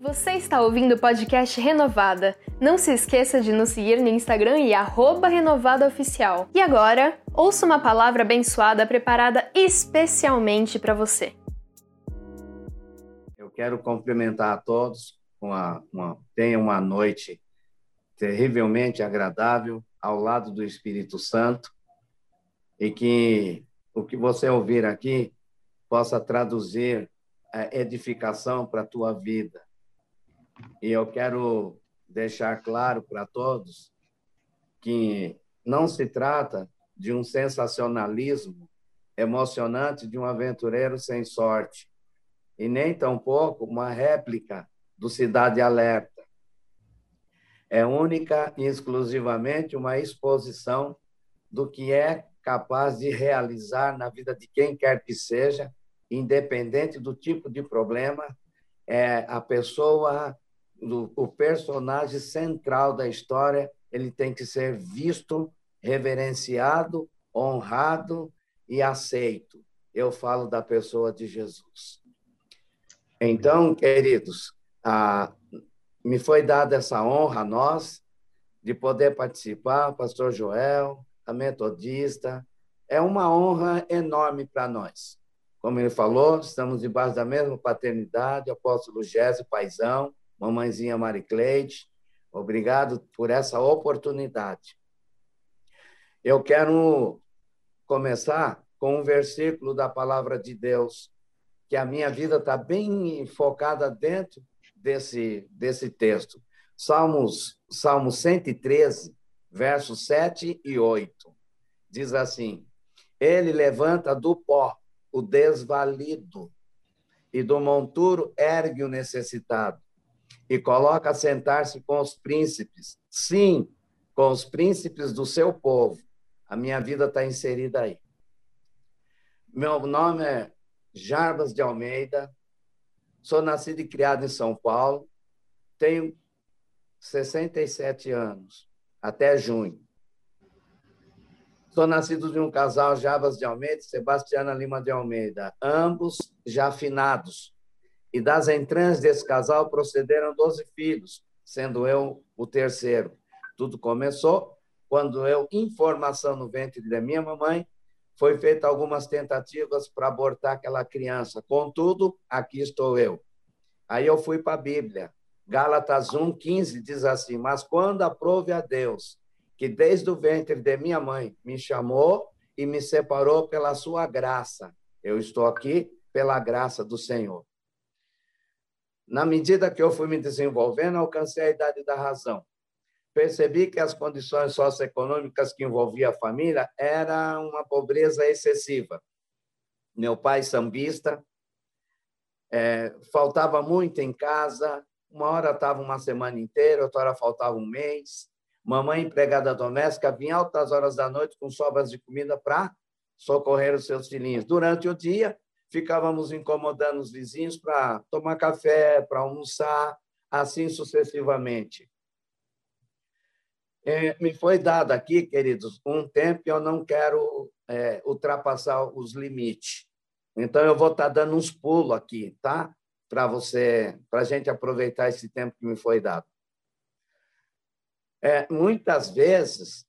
Você está ouvindo o podcast Renovada. Não se esqueça de nos seguir no Instagram e renovadaoficial. E agora, ouça uma palavra abençoada preparada especialmente para você. Eu quero cumprimentar a todos. Uma, uma, tenha uma noite terrivelmente agradável ao lado do Espírito Santo e que o que você ouvir aqui possa traduzir a edificação para a tua vida. E eu quero deixar claro para todos que não se trata de um sensacionalismo emocionante de um aventureiro sem sorte, e nem tampouco uma réplica do Cidade Alerta. É única e exclusivamente uma exposição do que é capaz de realizar na vida de quem quer que seja, independente do tipo de problema, é a pessoa, o personagem central da história, ele tem que ser visto, reverenciado, honrado e aceito. Eu falo da pessoa de Jesus. Então, queridos, a, me foi dada essa honra a nós de poder participar, pastor Joel, a metodista. É uma honra enorme para nós. Como ele falou, estamos debaixo da mesma paternidade, apóstolo Gésio Paisão, mamãezinha Maricleide. Obrigado por essa oportunidade. Eu quero começar com um versículo da palavra de Deus, que a minha vida está bem focada dentro desse, desse texto. Salmos, Salmo 113, versos 7 e 8. Diz assim: Ele levanta do pó o desvalido, e do monturo ergue o necessitado, e coloca a sentar-se com os príncipes. Sim, com os príncipes do seu povo. A minha vida está inserida aí. Meu nome é Jarbas de Almeida, sou nascido e criado em São Paulo, tenho 67 anos até junho. Sou nascido de um casal Javas de Almeida e Sebastiana Lima de Almeida, ambos já finados. E das entranhas desse casal procederam 12 filhos, sendo eu o terceiro. Tudo começou quando eu, em formação no ventre da minha mamãe, foi feita algumas tentativas para abortar aquela criança. Contudo, aqui estou eu. Aí eu fui para a Bíblia. Gálatas 1:15 diz assim: "Mas quando aprove a Deus, que desde o ventre de minha mãe me chamou e me separou pela sua graça, eu estou aqui pela graça do Senhor." Na medida que eu fui me desenvolvendo, alcancei a idade da razão. Percebi que as condições socioeconômicas que envolvia a família era uma pobreza excessiva. Meu pai sambista, é, faltava muito em casa, uma hora estava uma semana inteira, outra hora faltava um mês. Mamãe, empregada doméstica, vinha altas horas da noite com sobras de comida para socorrer os seus filhinhos. Durante o dia, ficávamos incomodando os vizinhos para tomar café, para almoçar, assim sucessivamente. É, me foi dado aqui, queridos, um tempo que eu não quero é, ultrapassar os limites. Então, eu vou estar tá dando uns pulos aqui, tá? para você, para a gente aproveitar esse tempo que me foi dado. É, muitas vezes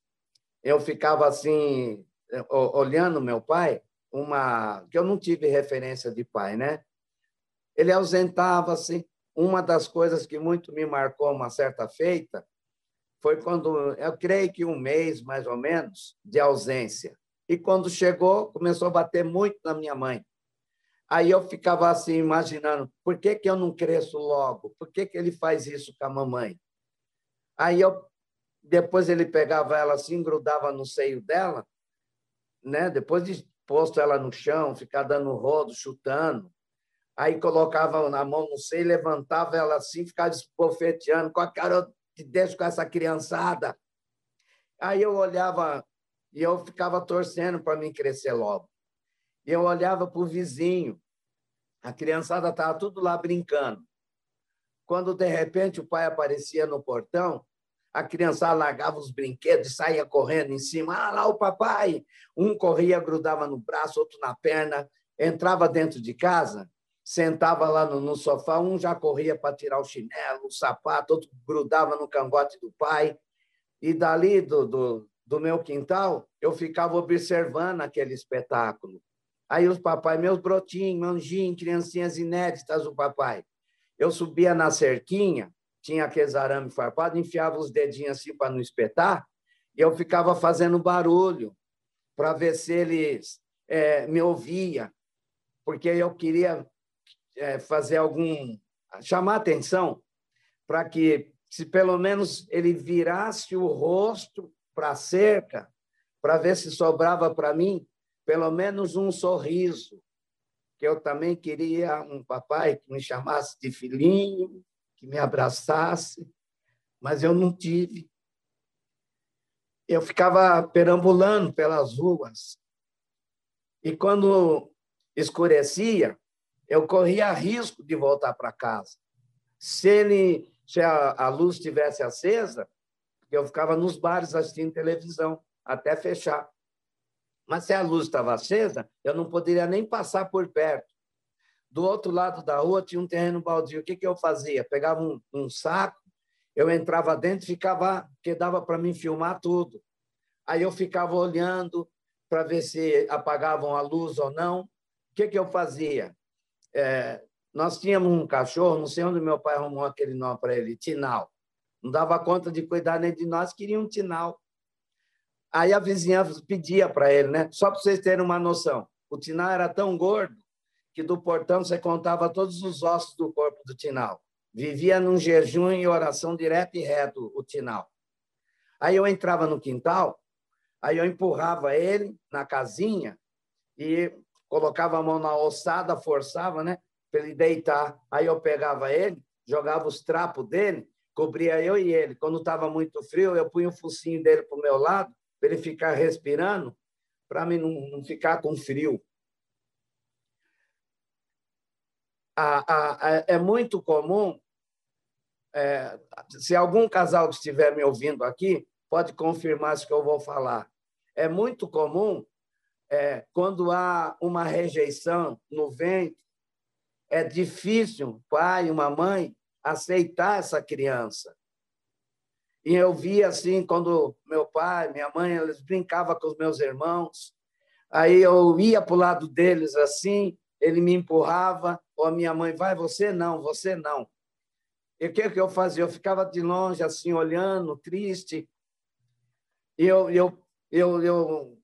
eu ficava assim olhando meu pai, uma que eu não tive referência de pai, né? Ele ausentava-se. Uma das coisas que muito me marcou uma certa feita foi quando eu creio que um mês mais ou menos de ausência. E quando chegou, começou a bater muito na minha mãe. Aí eu ficava assim, imaginando, por que, que eu não cresço logo? Por que, que ele faz isso com a mamãe? Aí eu, depois ele pegava ela assim, grudava no seio dela, né? depois de posto ela no chão, ficar dando rodo, chutando. Aí colocava na mão no seio, levantava ela assim, ficava esbofeteando com a cara de deixa com essa criançada. Aí eu olhava e eu ficava torcendo para mim crescer logo eu olhava para o vizinho, a criançada estava tudo lá brincando. Quando, de repente, o pai aparecia no portão, a criançada largava os brinquedos e saía correndo em cima. Ah, lá o papai! Um corria, grudava no braço, outro na perna, entrava dentro de casa. sentava lá no, no sofá, um já corria para tirar o chinelo, o sapato, outro grudava no cangote do pai. E dali do, do, do meu quintal, eu ficava observando aquele espetáculo. Aí os papai, meus brotinhos, anjinhos, criancinhas inéditas, o papai. Eu subia na cerquinha, tinha aqueles arame farpado, enfiava os dedinhos assim para não espetar, e eu ficava fazendo barulho para ver se eles é, me ouvia, porque eu queria é, fazer algum chamar atenção para que se pelo menos ele virasse o rosto para a cerca para ver se sobrava para mim pelo menos um sorriso que eu também queria um papai que me chamasse de filhinho que me abraçasse mas eu não tive eu ficava perambulando pelas ruas e quando escurecia, eu corria risco de voltar para casa. Se ele, se a, a luz estivesse acesa, eu ficava nos bares assistindo televisão até fechar. Mas se a luz estava acesa, eu não poderia nem passar por perto. Do outro lado da rua tinha um terreno baldio. O que, que eu fazia? Pegava um, um saco, eu entrava dentro e ficava, porque dava para mim filmar tudo. Aí eu ficava olhando, para ver se apagavam a luz ou não. O que, que eu fazia? É, nós tínhamos um cachorro, não sei onde meu pai arrumou aquele nome para ele, Tinal. Não dava conta de cuidar nem de nós, queria um Tinal. Aí a vizinhança pedia para ele, né? Só para vocês terem uma noção. O Tinal era tão gordo que do portão você contava todos os ossos do corpo do Tinal. Vivia num jejum e oração direto e reto, o Tinal. Aí eu entrava no quintal, Aí eu empurrava ele na casinha e colocava a mão na ossada, forçava, né? Para ele deitar. Aí eu pegava ele, jogava os trapos dele, cobria eu e ele. Quando estava muito frio, eu punha o focinho dele para o meu lado, para ele ficar respirando, para mim não, não ficar com frio. É muito comum, é, se algum casal que estiver me ouvindo aqui, pode confirmar isso que eu vou falar. É muito comum, é, quando há uma rejeição no ventre, é difícil um pai, uma mãe, aceitar essa criança. E eu via assim, quando meu pai, minha mãe, eles brincavam com os meus irmãos, aí eu ia para o lado deles assim, ele me empurrava, ou a minha mãe, vai, você não, você não. E o que, que eu fazia? Eu ficava de longe, assim, olhando, triste, eu, eu, eu, eu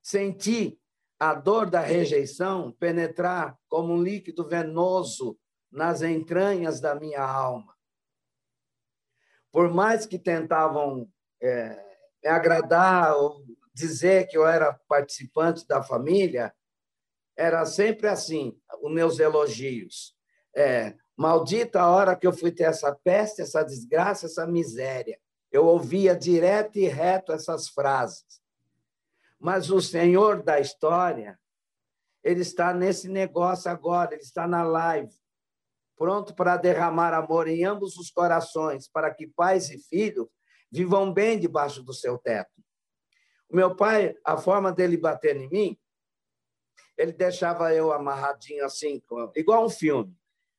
senti a dor da rejeição penetrar como um líquido venoso nas entranhas da minha alma. Por mais que tentavam é, me agradar ou dizer que eu era participante da família, era sempre assim, os meus elogios. É, maldita a hora que eu fui ter essa peste, essa desgraça, essa miséria. Eu ouvia direto e reto essas frases. Mas o Senhor da história, ele está nesse negócio agora, ele está na live, pronto para derramar amor em ambos os corações, para que pais e filhos vivam bem debaixo do seu teto. O meu pai, a forma dele bater em mim, ele deixava eu amarradinho assim, igual um filme.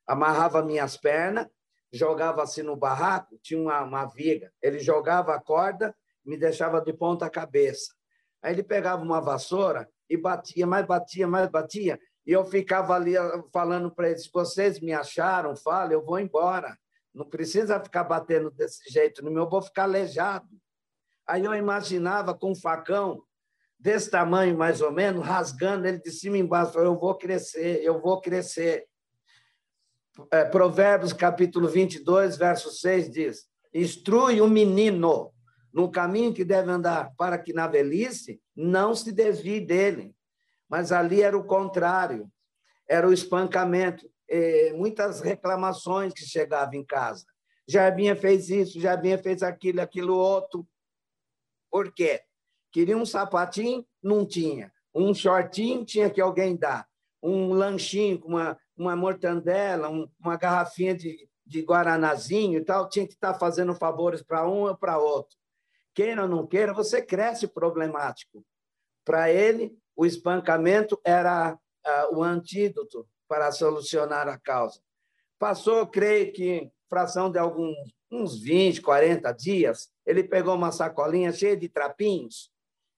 Amarrava minhas pernas jogava assim no barraco, tinha uma, uma viga, ele jogava a corda, me deixava de ponta cabeça. Aí ele pegava uma vassoura e batia, mais batia, mais batia, e eu ficava ali ah, falando para eles: vocês me acharam, fala, eu vou embora. Não precisa ficar batendo desse jeito, no meu vou ficar aleijado. Aí eu imaginava com um facão desse tamanho, mais ou menos, rasgando ele de cima e embaixo. Eu vou crescer, eu vou crescer é, Provérbios capítulo 22, verso 6 diz: Instrui o menino no caminho que deve andar, para que na velhice não se desvie dele. Mas ali era o contrário, era o espancamento, muitas reclamações que chegavam em casa. Jarbinha fez isso, Jarbinha fez aquilo, aquilo outro. Por quê? Queria um sapatinho, não tinha. Um shortinho, tinha que alguém dar. Um lanchinho com uma, uma mortandela, um, uma garrafinha de, de guaranazinho e tal, tinha que estar fazendo favores para um ou para outro. Queira ou não queira, você cresce problemático. Para ele, o espancamento era uh, o antídoto para solucionar a causa. Passou, creio que, fração de alguns uns 20, 40 dias, ele pegou uma sacolinha cheia de trapinhos.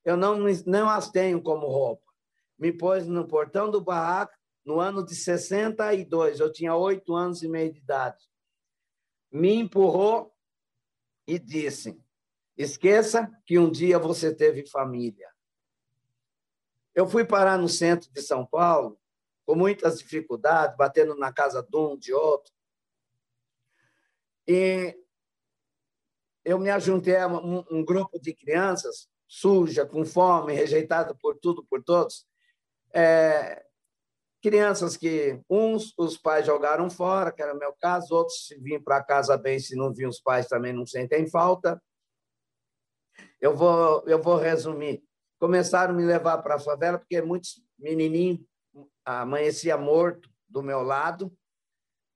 Eu não, não as tenho como roupa. Me pôs no portão do barraco no ano de 62. Eu tinha oito anos e meio de idade. Me empurrou e disse: Esqueça que um dia você teve família. Eu fui parar no centro de São Paulo, com muitas dificuldades, batendo na casa de um, de outro. E eu me ajuntei a um, um grupo de crianças suja, com fome, rejeitada por tudo, por todos. É, crianças que uns os pais jogaram fora, que era o meu caso, outros se vinham para casa bem, se não vinham os pais também não sentem falta. Eu vou eu vou resumir. Começaram a me levar para a favela porque muitos menininhos amanhecia morto do meu lado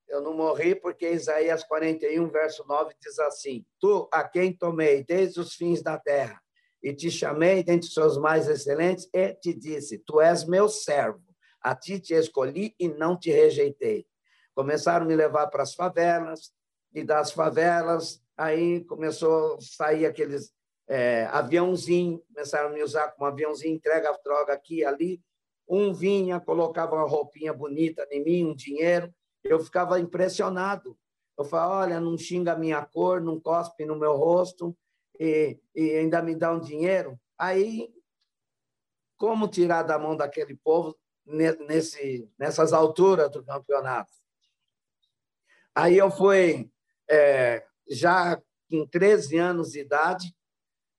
eu não morri porque Isaías 41, verso 9 diz assim: Tu a quem tomei desde os fins da terra e te chamei dentre seus mais excelentes e te disse: Tu és meu servo, a ti te escolhi e não te rejeitei. Começaram a me levar para as favelas e das favelas aí começou a sair aqueles é, aviãozinho, começaram a me usar como aviãozinho, entrega a droga aqui ali. Um vinha, colocava uma roupinha bonita em mim, um dinheiro, eu ficava impressionado. Eu falava, olha, não xinga a minha cor, não cospe no meu rosto e, e ainda me dá um dinheiro. Aí, como tirar da mão daquele povo nesse, nessas alturas do campeonato? Aí eu fui, é, já com 13 anos de idade,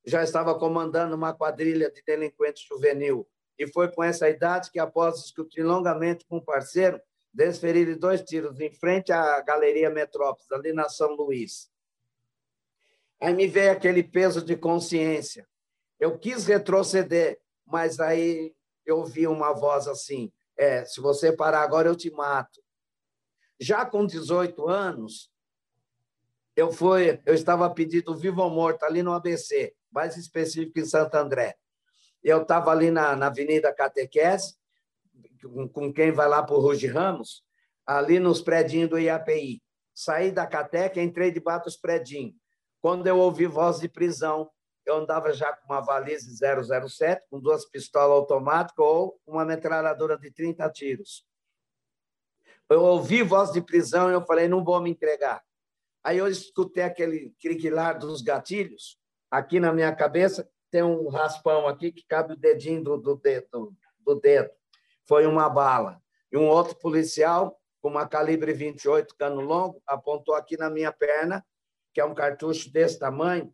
já estava comandando uma quadrilha de delinquentes juvenil. E foi com essa idade que, após discutir longamente com um parceiro, desferiram dois tiros em frente à Galeria Metrópolis, ali na São Luís. Aí me veio aquele peso de consciência. Eu quis retroceder, mas aí eu ouvi uma voz assim: é, se você parar agora, eu te mato. Já com 18 anos, eu fui, eu estava pedido vivo ou morto ali no ABC, mais específico em Santo André. Eu estava ali na, na Avenida Catequese, com quem vai lá o Ruge Ramos, ali nos predinhos do IAPI. Saí da Cateca, entrei debaixo dos predinhos. Quando eu ouvi voz de prisão, eu andava já com uma valise 007, com duas pistolas automáticas ou uma metralhadora de 30 tiros. Eu ouvi voz de prisão e eu falei, não vou me entregar. Aí eu escutei aquele criquilar dos gatilhos. Aqui na minha cabeça tem um raspão aqui que cabe o dedinho do, do dedo. Do dedo foi uma bala. E um outro policial, com uma calibre 28, cano longo, apontou aqui na minha perna, que é um cartucho desse tamanho,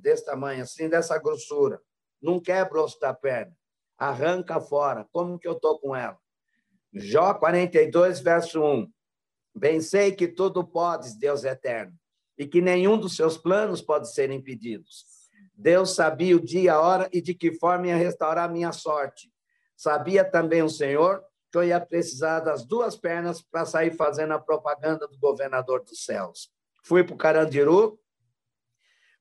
desse tamanho, assim, dessa grossura. Não quebra o osso da perna. Arranca fora. Como que eu estou com ela? Jó 42, verso 1. Bem sei que tudo podes, Deus eterno, e que nenhum dos seus planos pode ser impedidos. Deus sabia o dia, a hora e de que forma ia restaurar minha sorte. Sabia também o senhor que eu ia precisar das duas pernas para sair fazendo a propaganda do governador dos céus. Fui para o Carandiru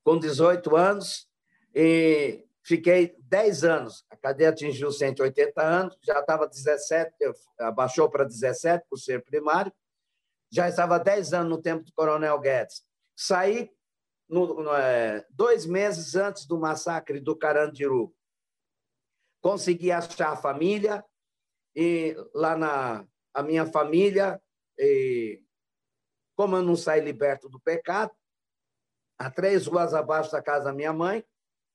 com 18 anos e fiquei 10 anos. A cadeia atingiu 180 anos, já estava 17, abaixou para 17 por ser primário. Já estava 10 anos no tempo do Coronel Guedes. Saí no, no, é, dois meses antes do massacre do Carandiru consegui achar a família e lá na a minha família, e, como eu não saí liberto do pecado, a três ruas abaixo da casa da minha mãe,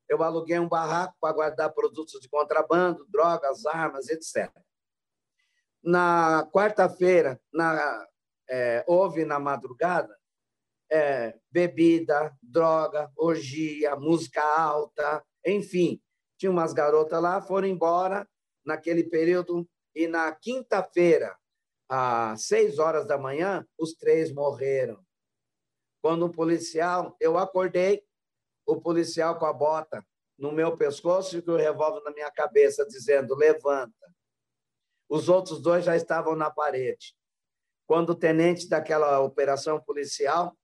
eu aluguei um barraco para guardar produtos de contrabando, drogas, armas, etc. Na quarta-feira, é, houve na madrugada é, bebida, droga, orgia, música alta, enfim, tinha umas garotas lá, foram embora naquele período, e na quinta-feira, às seis horas da manhã, os três morreram. Quando o policial, eu acordei, o policial com a bota no meu pescoço e com o revólver na minha cabeça, dizendo: levanta. Os outros dois já estavam na parede. Quando o tenente daquela operação policial,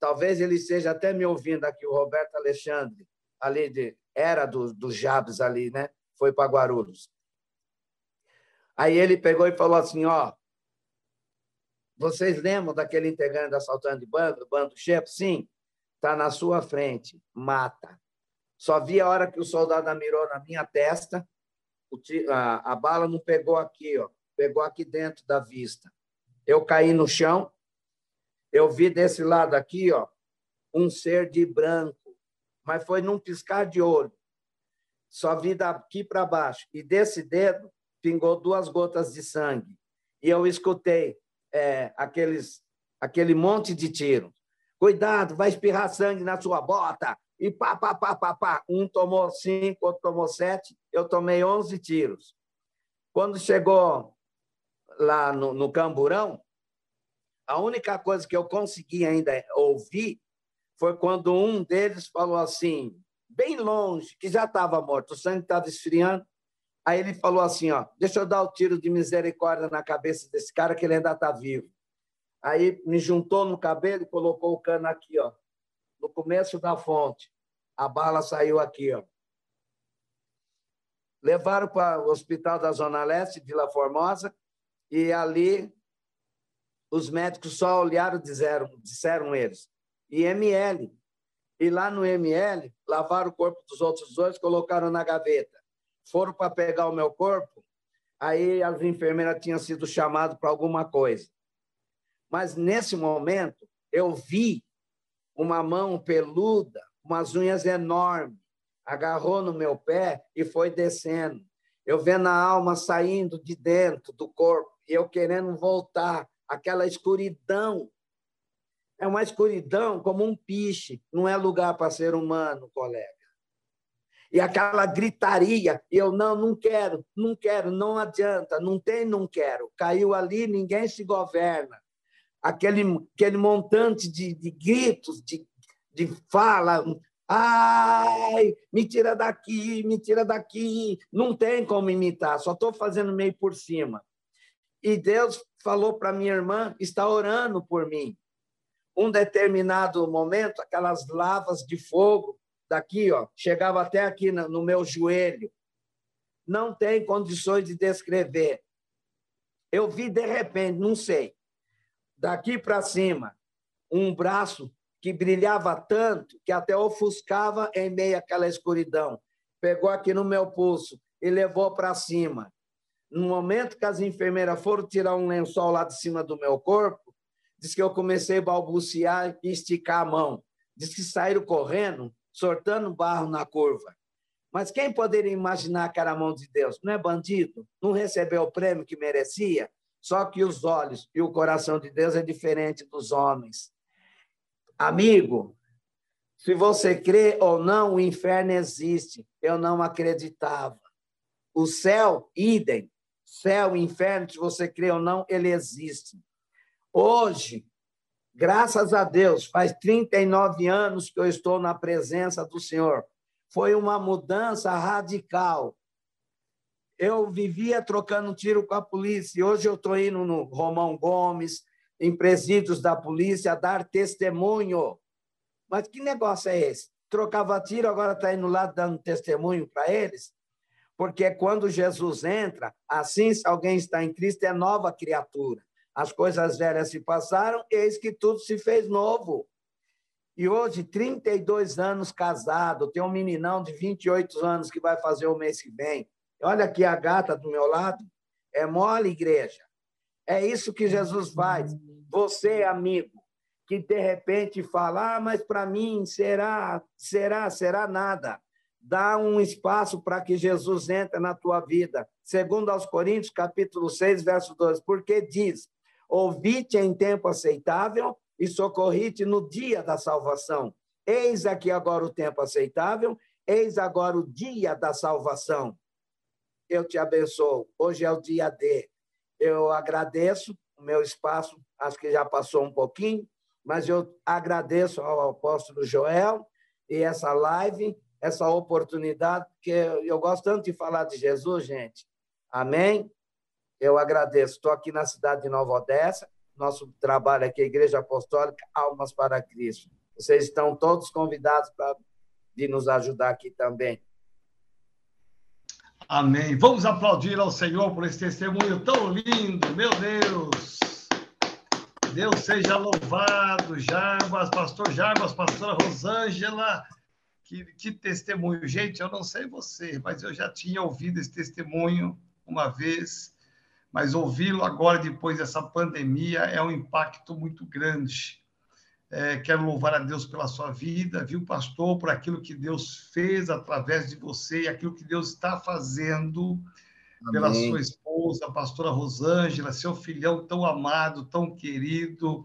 talvez ele esteja até me ouvindo aqui, o Roberto Alexandre, ali de, era do, do Jabes ali, né? Foi para Guarulhos. Aí ele pegou e falou assim: ó, Vocês lembram daquele integrante assaltante de bando, do bando chefe? Sim, está na sua frente, mata. Só vi a hora que o soldado mirou na minha testa, a, a bala não pegou aqui, ó, pegou aqui dentro da vista. Eu caí no chão, eu vi desse lado aqui, ó, um ser de branco, mas foi num piscar de olho. Só vi daqui para baixo. E desse dedo pingou duas gotas de sangue. E eu escutei é, aqueles, aquele monte de tiro. Cuidado, vai espirrar sangue na sua bota. E pá, pá, pá, pá, pá. Um tomou cinco, outro tomou sete. Eu tomei onze tiros. Quando chegou lá no, no Camburão, a única coisa que eu consegui ainda ouvir foi quando um deles falou assim, bem longe, que já estava morto, o sangue estava esfriando. Aí ele falou assim: ó, deixa eu dar o tiro de misericórdia na cabeça desse cara, que ele ainda está vivo. Aí me juntou no cabelo e colocou o cano aqui, ó, no começo da fonte. A bala saiu aqui, ó. Levaram para o hospital da Zona Leste, Vila Formosa, e ali os médicos só olharam e disseram, disseram eles, IML. E lá no ML, lavaram o corpo dos outros dois, colocaram na gaveta foram para pegar o meu corpo, aí as enfermeiras tinham sido chamadas para alguma coisa. Mas nesse momento, eu vi uma mão peluda, umas unhas enormes, agarrou no meu pé e foi descendo. Eu vendo a alma saindo de dentro do corpo e eu querendo voltar, aquela escuridão. É uma escuridão como um piche, não é lugar para ser humano, colega e aquela gritaria, eu não, não quero, não quero, não adianta, não tem, não quero. Caiu ali, ninguém se governa. Aquele, aquele montante de, de gritos, de, de fala, ai, me tira daqui, me tira daqui. Não tem como imitar, só estou fazendo meio por cima. E Deus falou para minha irmã, está orando por mim. Um determinado momento, aquelas lavas de fogo daqui, ó, chegava até aqui no meu joelho. Não tem condições de descrever. Eu vi de repente, não sei, daqui para cima, um braço que brilhava tanto que até ofuscava em meio àquela escuridão. Pegou aqui no meu pulso e levou para cima. No momento que as enfermeiras foram tirar um lençol lá de cima do meu corpo, diz que eu comecei a balbuciar e esticar a mão. Diz que saíram correndo sortando barro na curva. Mas quem poderia imaginar que era a mão de Deus? Não é bandido? Não recebeu o prêmio que merecia? Só que os olhos e o coração de Deus é diferente dos homens. Amigo, se você crê ou não, o inferno existe. Eu não acreditava. O céu, idem. Céu inferno, se você crê ou não, ele existe. Hoje, Graças a Deus, faz 39 anos que eu estou na presença do Senhor. Foi uma mudança radical. Eu vivia trocando tiro com a polícia, e hoje eu estou indo no Romão Gomes, em presídios da polícia, dar testemunho. Mas que negócio é esse? Trocava tiro, agora está indo lá dando testemunho para eles? Porque quando Jesus entra, assim, se alguém está em Cristo, é nova criatura. As coisas velhas se passaram, eis que tudo se fez novo. E hoje, 32 anos casado, tem um meninão de 28 anos que vai fazer o mês que vem. Olha aqui a gata do meu lado. É mole, igreja. É isso que Jesus faz. Você, amigo, que de repente fala, ah, mas para mim será, será, será nada. Dá um espaço para que Jesus entre na tua vida. Segundo aos Coríntios, capítulo 6, verso 12, porque diz, Ouvi-te em tempo aceitável e socorri-te no dia da salvação. Eis aqui agora o tempo aceitável, eis agora o dia da salvação. Eu te abençoo. Hoje é o dia D. Eu agradeço o meu espaço, acho que já passou um pouquinho, mas eu agradeço ao apóstolo Joel e essa live, essa oportunidade, porque eu gosto tanto de falar de Jesus, gente. Amém? Eu agradeço. Estou aqui na cidade de Nova Odessa. Nosso trabalho aqui é Igreja Apostólica Almas para Cristo. Vocês estão todos convidados para vir nos ajudar aqui também. Amém. Vamos aplaudir ao Senhor por esse testemunho tão lindo, meu Deus. Deus seja louvado, Jarbas, pastor Jarbas, pastora Rosângela. Que, que testemunho. Gente, eu não sei você, mas eu já tinha ouvido esse testemunho uma vez, mas ouvi-lo agora, depois dessa pandemia, é um impacto muito grande. É, quero louvar a Deus pela sua vida, viu, pastor, por aquilo que Deus fez através de você e aquilo que Deus está fazendo Amém. pela sua esposa, a pastora Rosângela, seu filhão tão amado, tão querido,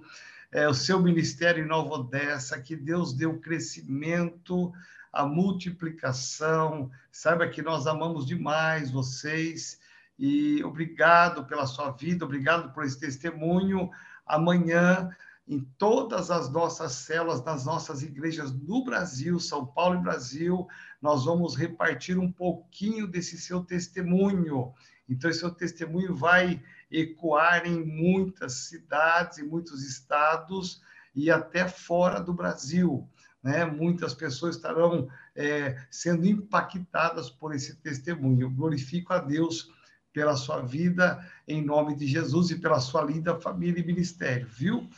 é, o seu ministério em Nova Odessa, que Deus o crescimento, a multiplicação. Saiba que nós amamos demais vocês e obrigado pela sua vida, obrigado por esse testemunho. Amanhã em todas as nossas células, nas nossas igrejas no Brasil, São Paulo e Brasil, nós vamos repartir um pouquinho desse seu testemunho. Então, esse seu testemunho vai ecoar em muitas cidades, em muitos estados e até fora do Brasil. Né? Muitas pessoas estarão é, sendo impactadas por esse testemunho. Eu glorifico a Deus pela sua vida, em nome de Jesus e pela sua linda família e ministério, viu?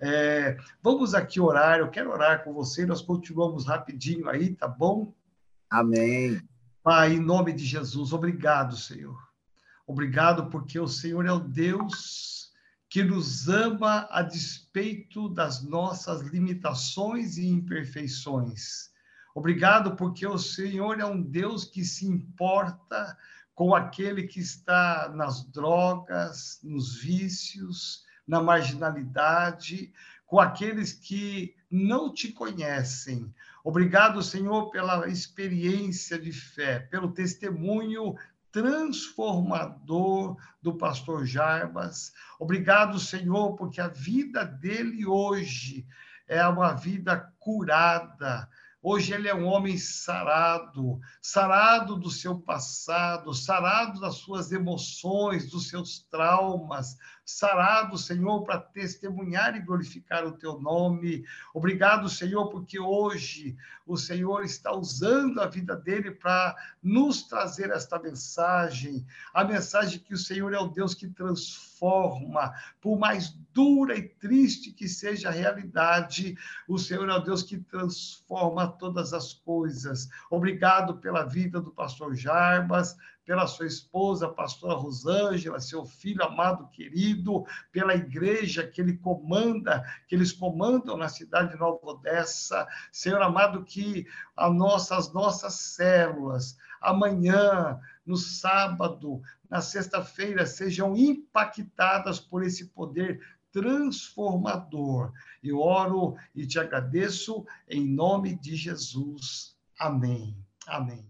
É, vamos aqui orar, eu quero orar com você, nós continuamos rapidinho aí, tá bom? Amém. Pai, em nome de Jesus, obrigado, Senhor. Obrigado porque o Senhor é o Deus que nos ama a despeito das nossas limitações e imperfeições. Obrigado porque o Senhor é um Deus que se importa com aquele que está nas drogas, nos vícios, na marginalidade, com aqueles que não te conhecem. Obrigado, Senhor, pela experiência de fé, pelo testemunho transformador do pastor Jarbas. Obrigado, Senhor, porque a vida dele hoje é uma vida curada, Hoje ele é um homem sarado, sarado do seu passado, sarado das suas emoções, dos seus traumas, sarado, Senhor, para testemunhar e glorificar o teu nome. Obrigado, Senhor, porque hoje o Senhor está usando a vida dele para nos trazer esta mensagem, a mensagem que o Senhor é o Deus que transforma, por mais dura e triste que seja a realidade, o Senhor é o Deus que transforma todas as coisas. Obrigado pela vida do pastor Jarbas, pela sua esposa, a pastora Rosângela, seu filho amado, querido, pela igreja que ele comanda, que eles comandam na cidade de Nova Odessa. Senhor amado, que a nossa, as nossas células, amanhã, no sábado, na sexta-feira, sejam impactadas por esse poder transformador. Eu oro e te agradeço em nome de Jesus. Amém. Amém.